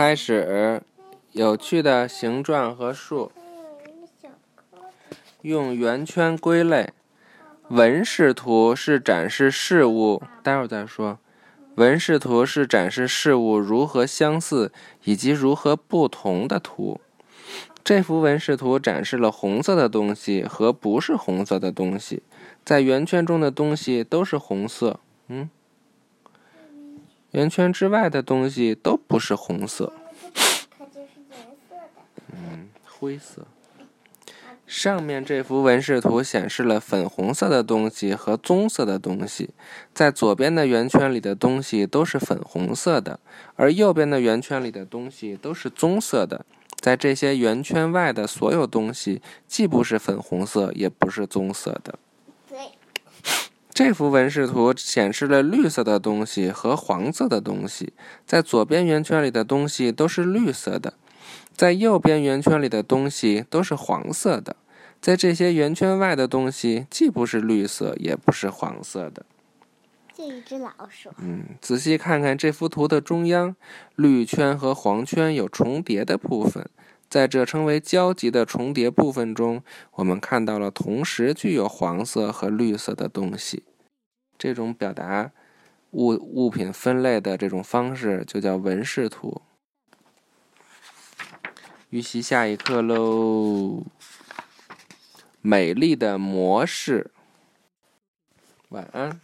开始，有趣的形状和数，用圆圈归类。纹饰图是展示事物，待会儿再说。纹饰图是展示事物如何相似以及如何不同的图。这幅纹饰图展示了红色的东西和不是红色的东西，在圆圈中的东西都是红色。嗯。圆圈之外的东西都不是红色。嗯，灰色。上面这幅纹饰图显示了粉红色的东西和棕色的东西，在左边的圆圈里的东西都是粉红色的，而右边的圆圈里的东西都是棕色的。在这些圆圈外的所有东西，既不是粉红色，也不是棕色的。这幅纹饰图显示了绿色的东西和黄色的东西，在左边圆圈里的东西都是绿色的，在右边圆圈里的东西都是黄色的。在这些圆圈外的东西既不是绿色，也不是黄色的。这一只老鼠。嗯，仔细看看这幅图的中央，绿圈和黄圈有重叠的部分。在这称为交集的重叠部分中，我们看到了同时具有黄色和绿色的东西。这种表达物物品分类的这种方式就叫纹饰图。预习下一课喽！美丽的模式。晚安。